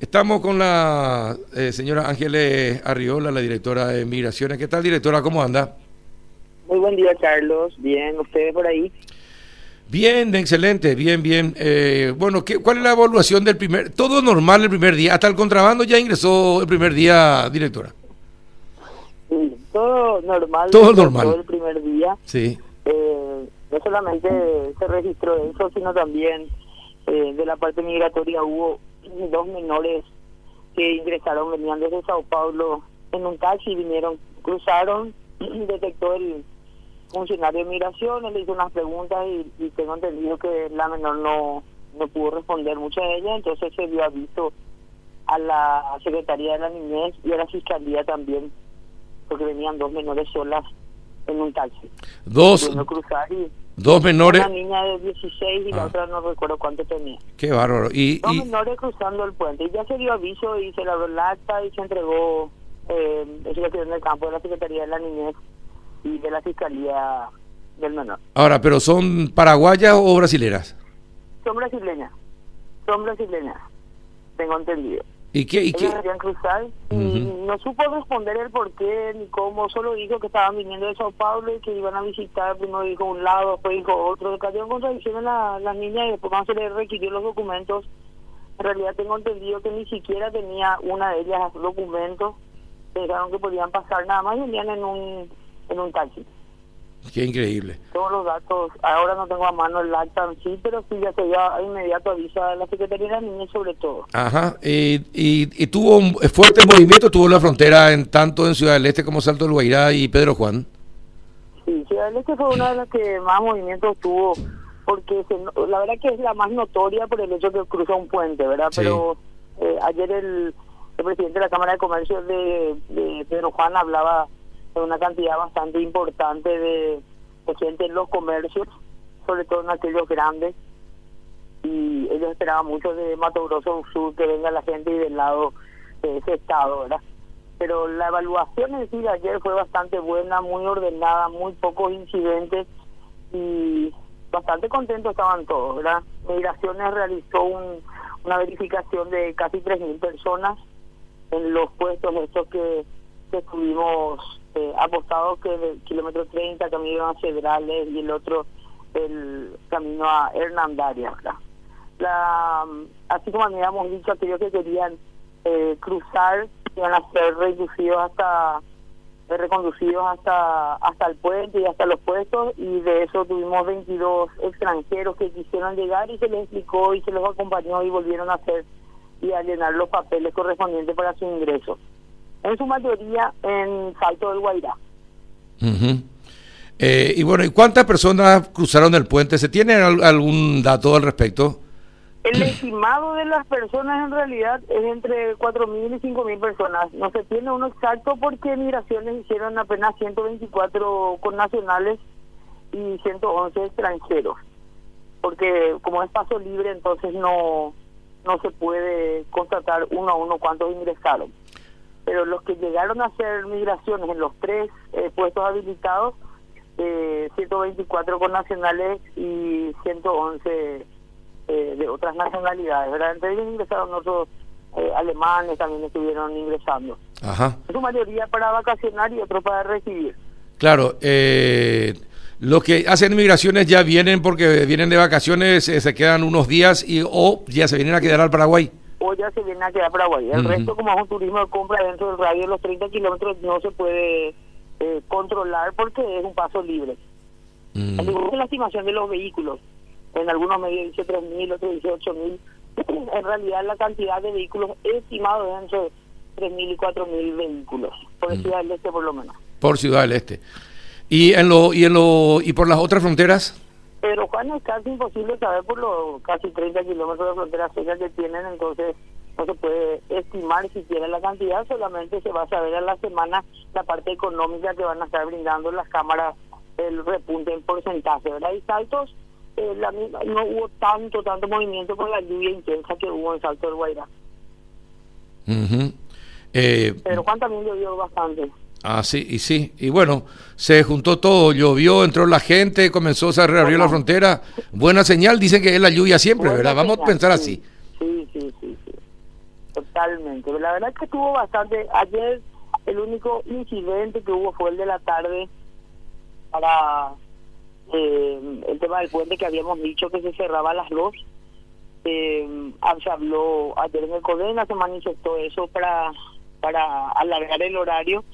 Estamos con la eh, señora Ángeles Arriola, la directora de Migraciones. ¿Qué tal, directora? ¿Cómo anda? Muy buen día, Carlos. Bien, ¿ustedes por ahí? Bien, excelente, bien, bien. Eh, bueno, ¿qué, ¿cuál es la evaluación del primer? Todo normal el primer día. Hasta el contrabando ya ingresó el primer día, directora. Sí, todo normal. Todo normal. Todo el primer día. Sí. Eh, no solamente se registró eso, sino también eh, de la parte migratoria hubo dos menores que ingresaron, venían desde Sao Paulo en un taxi, vinieron, cruzaron, detectó el funcionario de migración, le hizo unas preguntas y, tengo entendido que la menor no, no pudo responder muchas de ellas, entonces se dio aviso a la Secretaría de la Niñez y a la Fiscalía también, porque venían dos menores solas en un taxi. Dos, cruzar y dos menores. Una niña de 16 y la Ah. otra no recuerdo cuánto tenía. Qué bárbaro. Y, Dos y- menores cruzando el puente. Y ya se dio aviso y se la el acta y se entregó eh, en el campo de la Secretaría de la Niñez y de la Fiscalía del Menor. ahora, pero son paraguayas o brasileras? Son brasileñas. Son brasileñas. Tengo entendido. ¿Y qué? Y qué? cruzar y Ujú. no supo responder el por qué ni cómo, solo dijo que estaban viniendo de Sao Paulo y que iban a visitar, primero dijo un lado, después dijo otro, cayó en contradicción en la, la niña y después cuando se le requirió los documentos, en realidad tengo entendido que ni siquiera tenía una de ellas documentos, pensaron que podían pasar nada más y venían en un, en un taxi. Qué increíble. Todos los datos, ahora no tengo a mano el acta sí, pero sí ya se dio a inmediato aviso a la Secretaría de la Niñez sobre todo. Ajá. Y, y, y tuvo un fuerte movimiento, tuvo la frontera en tanto en Ciudad del Este como Salto del Guairá y Pedro Juan. Sí, Ciudad del Este fue una de las que más movimientos tuvo, porque se la verdad que es la más notoria por el hecho que cruza un puente, ¿verdad? Sí. Pero eh, ayer el, el presidente de la Cámara de Comercio de, de Pedro Juan hablaba una cantidad bastante importante de, de gente en los comercios, sobre todo en aquellos grandes, y ellos esperaban mucho de Mato Grosso Sur que venga la gente y del lado de ese estado, ¿verdad? Pero la evaluación en sí de ayer fue bastante buena, muy ordenada, muy pocos incidentes y bastante contentos estaban todos, ¿verdad? Migraciones realizó un- una verificación de casi 3.000 personas en los puestos estos que, que estuvimos eh, apostados, que del kilómetro 30, camino a Cedrales y el otro el camino a Hernandaria, ¿verdad? La, así como habíamos dicho, aquellos que querían eh, cruzar iban a ser reducidos hasta reconducidos hasta hasta el puente y hasta los puestos y de eso tuvimos 22 extranjeros que quisieron llegar y se les explicó y se los acompañó y volvieron a hacer y a llenar los papeles correspondientes para su ingreso. En su mayoría en Salto del Guairá. Eh, y bueno, ¿y cuántas personas cruzaron el puente? ¿Se tiene al- algún dato al respecto? El estimado de las personas en realidad es entre 4.000 y 5.000 personas. No se tiene uno exacto porque migraciones hicieron apenas 124 connacionales y 111 extranjeros. Porque como es paso libre, entonces no, no se puede constatar uno a uno cuántos ingresaron. Pero los que llegaron a hacer migraciones en los tres eh, puestos habilitados, eh, 124 connacionales y 111 eh, de otras nacionalidades, ¿verdad? Entre ellos ingresaron otros eh, alemanes, también estuvieron ingresando. Ajá. En su mayoría para vacacionar y otros para recibir. Claro, eh, los que hacen migraciones ya vienen porque vienen de vacaciones, eh, se quedan unos días y o ya se vienen a quedar al Paraguay. O ya se vienen a quedar Paraguay. El Ujú. resto, como es un turismo de compra dentro del radio de los 30 kilómetros, no se puede eh, controlar porque es un paso libre. Mm. Igual que la estimación de los vehículos. En algunos medios dice 3.000, otros dice 8.000. En realidad la cantidad de vehículos estimados es entre 3.000 y 4.000 vehículos. Por Mm. Ciudad del Este por lo menos. Por Ciudad del Este. Y en lo y en lo y por las otras fronteras. Pero Juan es casi imposible saber por los casi 30 kilómetros de frontera seca que tienen, entonces no se puede estimar siquiera la cantidad, solamente se va a saber a la semana la parte económica que van a estar brindando las cámaras, el repunte en porcentaje, ¿verdad? Y saltos, eh, la misma- no hubo tanto, tanto movimiento por la lluvia intensa que hubo en Salto del Guairá. Ujú. Eh, Pero Juan también llovió bastante. Ah, sí, y sí. Y bueno, se juntó todo, llovió, entró la gente, comenzó, se reabrió la frontera. Buena señal, dicen que es la lluvia siempre, Buena ¿verdad? Vamos a pensar sí. así. Sí, sí, sí, sí. totalmente. La verdad que estuvo bastante. Ayer el único incidente que hubo fue el de la tarde para eh, el tema del puente que habíamos dicho que se cerraba a las dos. Eh, se habló ayer en el Codena, se manifestó eso para, para alargar el horario,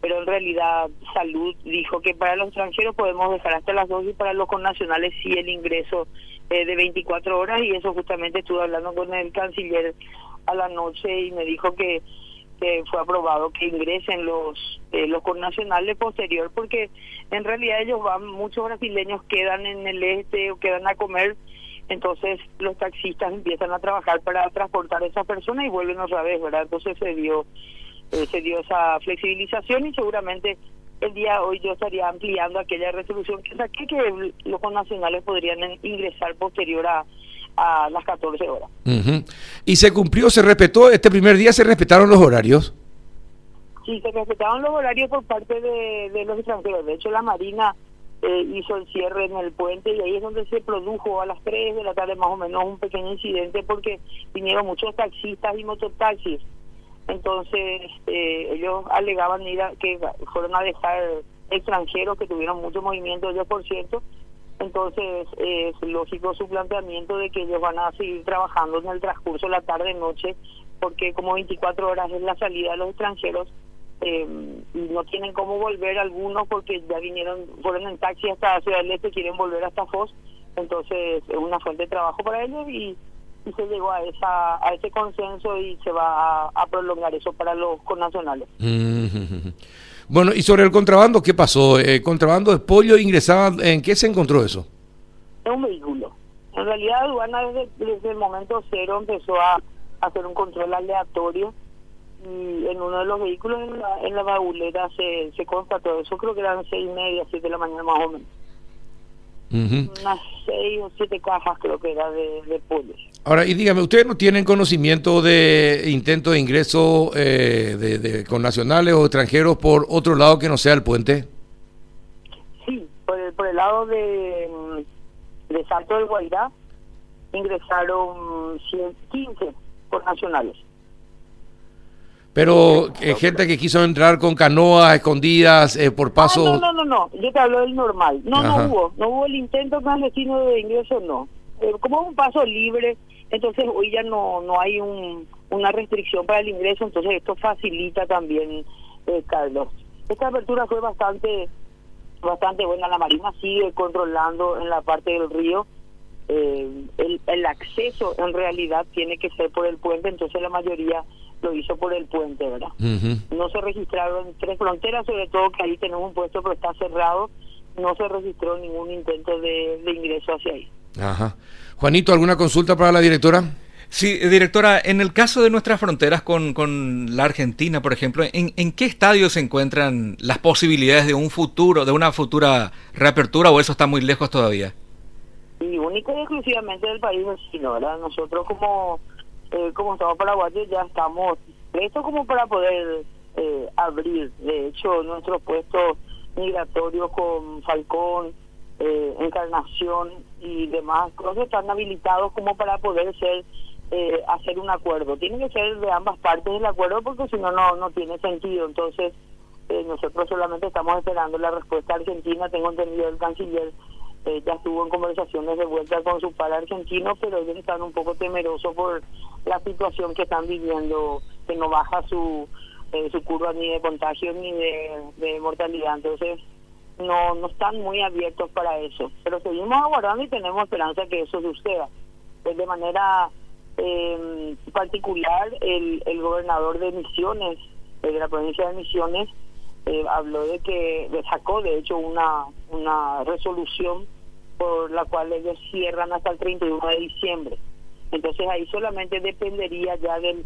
pero en realidad Salud dijo que para los extranjeros podemos dejar hasta las dos y para los connacionales sí el ingreso eh, de 24 horas y eso justamente estuve hablando con el canciller a la noche y me dijo que fue aprobado que ingresen los eh, los connacionales posterior porque en realidad ellos van muchos brasileños quedan en el este o quedan a comer entonces los taxistas empiezan a trabajar para transportar a esas personas y vuelven otra vez verdad entonces se dio eh, se dio esa flexibilización y seguramente el día de hoy yo estaría ampliando aquella resolución que saqué que los connacionales podrían ingresar posterior a a las 14 horas. ¿Y se cumplió, se respetó, este primer día se respetaron los horarios? Sí, se respetaron los horarios por parte de, los extranjeros. De hecho, la Marina eh, hizo el cierre en el puente y ahí es donde se produjo a las 3 de la tarde más o menos un pequeño incidente porque vinieron muchos taxistas y mototaxis. Entonces, eh, ellos alegaban ir que fueron a dejar extranjeros que tuvieron mucho movimiento, ellos por cierto, entonces es lógico su planteamiento de que ellos van a seguir trabajando en el transcurso de la tarde-noche, porque como 24 horas es la salida de los extranjeros, eh, y no tienen cómo volver algunos porque ya vinieron, fueron en taxi hasta Ciudad del Este, quieren volver hasta Foz, entonces es una fuente de trabajo para ellos y, se llegó a esa a ese consenso y se va a, prolongar eso para los connacionales. Bueno, y sobre el contrabando, ¿qué pasó? ¿El eh, contrabando de pollo ingresaba, ¿en qué se encontró eso? En un vehículo. En realidad, aduana desde, el momento cero empezó a hacer un control aleatorio y en uno de los vehículos en la, en baulera se, se constató eso, creo que eran seis y media, siete de la mañana más o menos. Unas seis o siete cajas creo que era de, de pollo. Ahora, y dígame, ¿ustedes no tienen conocimiento de intento de ingreso eh, de, con nacionales o extranjeros por otro lado que no sea el puente? Sí, por el, por el lado de, mm, de Salto del Guairá ingresaron 115 por nacionales. Pero eh, gente que quiso entrar con canoas escondidas eh, por paso... Ah, no, no, no, no, yo te hablo del normal. No, no hubo, no hubo el intento clandestino de ingreso, no. como es un paso libre, entonces hoy ya no no hay un, una restricción para el ingreso, entonces esto facilita también, eh, Carlos. Esta apertura fue bastante bastante buena, la Marina sigue controlando en la parte del río. Eh, el, el acceso en realidad tiene que ser por el puente, entonces la mayoría lo hizo por el puente, ¿verdad? No se registraron tres fronteras, sobre todo que ahí tenemos un puesto pero está cerrado, no se registró ningún intento de, de ingreso hacia ahí. Ajá. Juanito, ¿alguna consulta para la directora? Sí, directora, en el caso de nuestras fronteras con, con la Argentina, por ejemplo, ¿en, ¿en, qué estadio se encuentran las posibilidades de un futuro, de una futura reapertura o eso está muy lejos todavía? Y único y exclusivamente del país vecino, ¿verdad? Nosotros como, eh, como Estado paraguayos ya estamos listos como para poder eh, abrir. De hecho, nuestros puestos migratorios con Falcón, eh, Encarnación y demás cosas están habilitados como para poder ser eh, hacer un acuerdo. Tiene que ser de ambas partes el acuerdo porque si no, no tiene sentido. Entonces, eh, nosotros solamente estamos esperando la respuesta argentina. Tengo entendido el canciller eh, ya estuvo en conversaciones de vuelta con su par argentino, pero ellos están un poco temerosos por la situación que están viviendo, que no baja su, su curva ni de contagio ni de, mortalidad. Entonces, no, no están muy abiertos para eso. Pero seguimos aguardando y tenemos esperanza que eso suceda. Pues de manera eh, particular, el, el gobernador de Misiones, de la provincia de Misiones, eh, habló de que le sacó, de hecho, una, una resolución por la cual ellos cierran hasta el 31 de diciembre. Entonces ahí solamente dependería ya del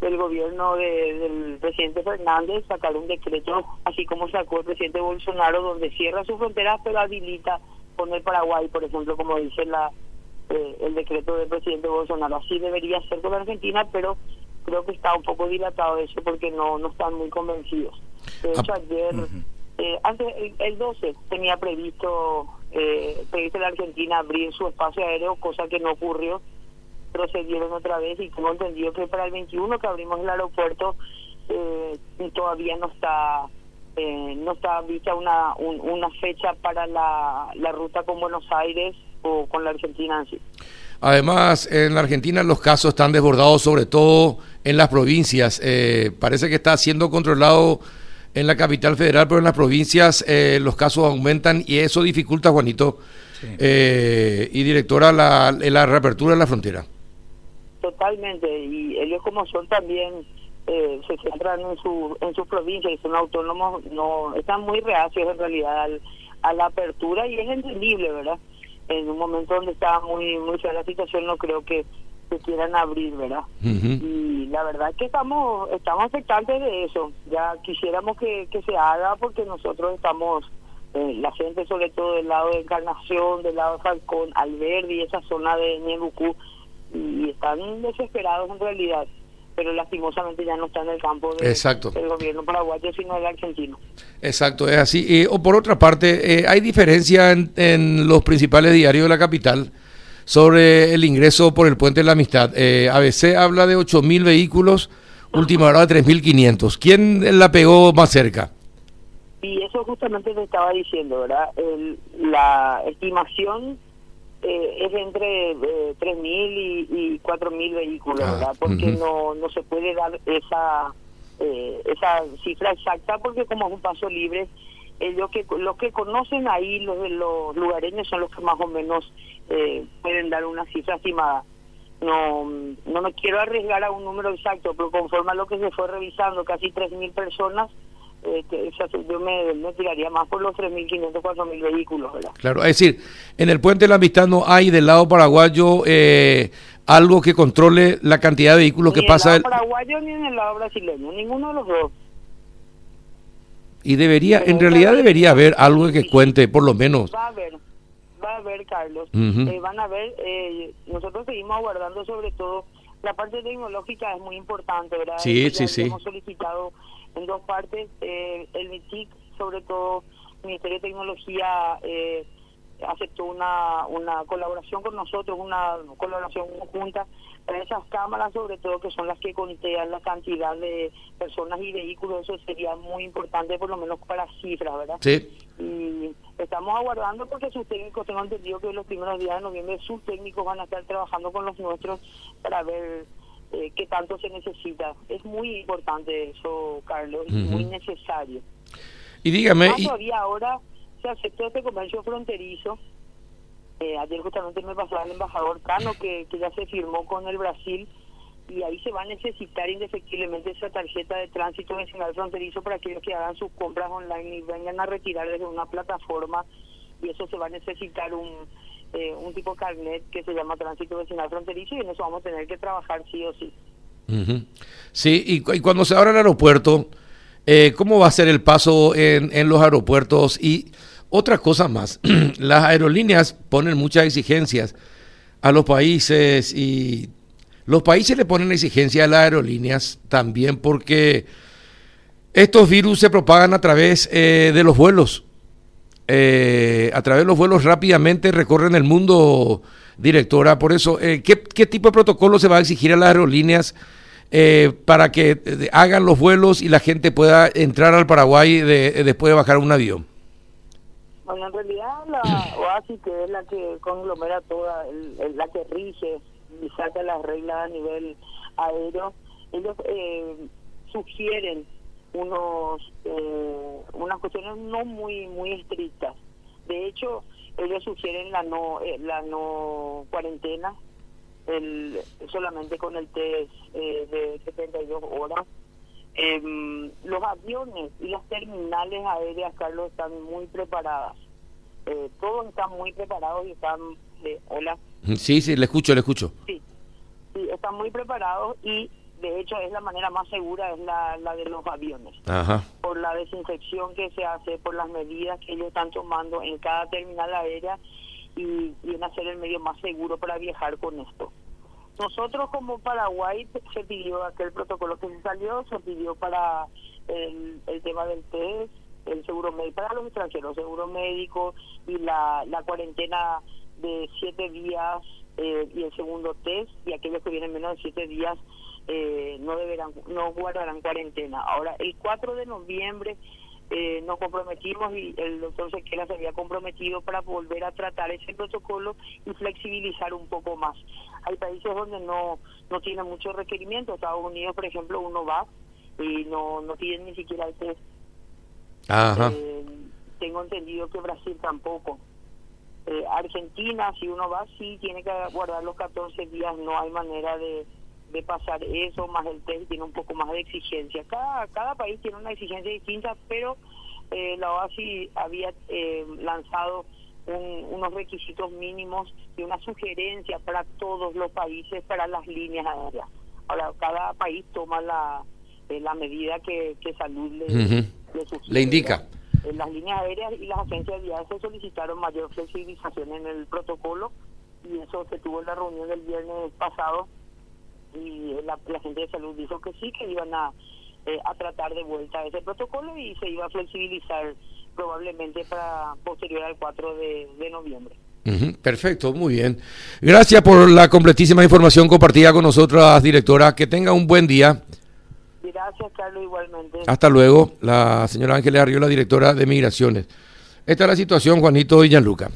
del gobierno del presidente Fernández sacar un decreto, así como sacó el presidente Bolsonaro, donde cierra sus fronteras pero habilita poner Paraguay, por ejemplo, como dice la eh, el decreto del presidente Bolsonaro. Así debería ser con Argentina, pero creo que está un poco dilatado eso porque no, no están muy convencidos. De hecho, ah, ayer, eh, antes, el, 12 tenía previsto, eh, previsto la Argentina abrir su espacio aéreo, cosa que no ocurrió procedieron otra vez y tengo entendido que para el 21 que abrimos el aeropuerto eh, todavía no está eh, no está vista una una fecha para la, la ruta con Buenos Aires o con la Argentina en sí. Además, en la Argentina los casos están desbordados, sobre todo en las provincias. Eh, parece que está siendo controlado en la capital federal, pero en las provincias eh, los casos aumentan y eso dificulta, Juanito, eh, y directora, la, la reapertura de la frontera. Totalmente, y ellos como son también eh, se centran en su en sus provincias y son autónomos, no están muy reacios en realidad a la apertura y es entendible, ¿verdad? En un momento donde está muy muy fea la situación, no creo que se quieran abrir, ¿verdad? Y la verdad es que estamos estamos expectantes de eso. Ya quisiéramos que, que se haga porque nosotros estamos, eh, la gente sobre todo del lado de Encarnación, del lado de Falcón, Alberdi esa zona de Ñebucú, y están desesperados en realidad pero lastimosamente ya no está en el campo de, del gobierno paraguayo, sino del argentino. Exacto, es así. o por otra parte, eh, ¿hay diferencia en, en, los principales diarios de la capital sobre el ingreso por el Puente de la Amistad? Eh, ABC habla de 8.000 vehículos, última hora de 3.500. ¿Quién la pegó más cerca? Y eso justamente te estaba diciendo, ¿verdad? El, la estimación eh, es entre eh, 3.000 y, y 4.000 vehículos, ah, ¿verdad? Porque no, no se puede dar esa eh, esa cifra exacta porque como es un paso libre, ellos que los que conocen ahí, los de los lugareños son los que más o menos eh, pueden dar una cifra estimada. No, no me quiero arriesgar a un número exacto, pero conforme a lo que se fue revisando, casi 3.000 personas, eh, que, yo me, me, tiraría más por los 3.500, 4.000 vehículos. ¿verdad? Claro, es decir, en el puente de la amistad no hay del lado paraguayo eh, algo que controle la cantidad de vehículos ni que pasa. Ni en el lado paraguayo ni en el lado brasileño, ninguno de los dos. Y debería, en realidad debería haber algo que cuente, por lo menos. Va a haber, va a haber, Carlos. eh, van a ver, eh, nosotros seguimos aguardando sobre todo la parte tecnológica es muy importante, ¿verdad? Sí, sí, sí. Hemos solicitado en dos partes, eh, el MITIC, sobre todo el Ministerio de Tecnología, eh, aceptó una, una colaboración con nosotros, una colaboración conjunta para esas cámaras, sobre todo que son las que contean la cantidad de personas y vehículos, eso sería muy importante, por lo menos para cifras, ¿verdad? Sí. Y estamos aguardando porque sus técnicos, tengo entendido que los primeros días de noviembre sus técnicos van a estar trabajando con los nuestros para ver eh, qué tanto se necesita. Es muy importante eso, Carlos, es muy necesario. Y dígame... Y... Todavía ahora se aceptó este comercio fronterizo. Eh, ayer justamente me pasaba el embajador Cano que, que ya se firmó con el Brasil y ahí se va a necesitar indefectiblemente esa tarjeta de tránsito nacional fronterizo para aquellos que hagan sus compras online y vengan a retirar desde una plataforma y eso se va a necesitar un eh, un tipo carnet que se llama tránsito vecinal fronterizo y en eso vamos a tener que trabajar sí o sí. Sí, y, cuando se abra el aeropuerto, eh, ¿cómo va a ser el paso en, en los aeropuertos? Y otra cosa más, las aerolíneas ponen muchas exigencias a los países y los países le ponen exigencias a las aerolíneas también porque estos virus se propagan a través eh, de los vuelos. Eh, a través de los vuelos rápidamente recorren el mundo, directora. Por eso, eh, ¿qué, ¿qué, tipo de protocolo se va a exigir a las aerolíneas eh, para que eh, hagan los vuelos y la gente pueda entrar al Paraguay de, después de bajar un avión? Bueno, en realidad la OASI, que es la que conglomera toda, el, el, la que rige y saca las reglas a nivel aéreo, ellos eh, sugieren unos eh, unas cuestiones no muy muy estrictas. De hecho, ellos sugieren la no eh, la no cuarentena, el solamente con el test eh, de 72 horas. Eh, los aviones y las terminales aéreas, Carlos, están muy preparadas. Eh, todos están muy preparados y están... hola. Sí, sí, le escucho, le escucho. Sí, sí, están muy preparados y de hecho es la manera más segura, es la, la de los aviones. Ajá. Por la desinfección que se hace, por las medidas que ellos están tomando en cada terminal aérea y, y en hacer el medio más seguro para viajar con esto. Nosotros como Paraguay se pidió aquel protocolo que se salió, se pidió para el, el tema del test, el seguro médico, para los extranjeros, seguro médico y la, la cuarentena de siete días eh, y el segundo test, y aquellos que vienen menos de siete días eh, no deberán, no guardarán cuarentena. Ahora, el 4 de noviembre eh, nos comprometimos y el doctor Sequela se había comprometido para volver a tratar ese protocolo y flexibilizar un poco más. Hay países donde no, no tienen muchos requerimientos. Estados Unidos, por ejemplo, uno va y no, no tienen ni siquiera el test. Eh, tengo entendido que Brasil tampoco. Eh, Argentina, si uno va, sí tiene que guardar los 14 días, no hay manera de, de pasar eso, más el test tiene un poco más de exigencia. Cada, cada país tiene una exigencia distinta, pero eh, la OASI había eh, lanzado unos requisitos mínimos y una sugerencia para todos los países para las líneas aéreas. Ahora, cada país toma la, eh, la medida que, que salud le, le, indica. las líneas aéreas y las agencias de viajes solicitaron mayor flexibilización en el protocolo y eso se tuvo en la reunión del viernes pasado y la, gente de salud dijo que sí, que iban a, eh, a tratar de vuelta ese protocolo y se iba a flexibilizar probablemente para posterior al 4 de, noviembre. perfecto, muy bien. Gracias por la completísima información compartida con nosotras, directora. Que tenga un buen día. Gracias, Carlos, igualmente. Hasta luego, la señora Ángeles Arriola, directora de Migraciones. Esta es la situación, Juanito y Gianluca.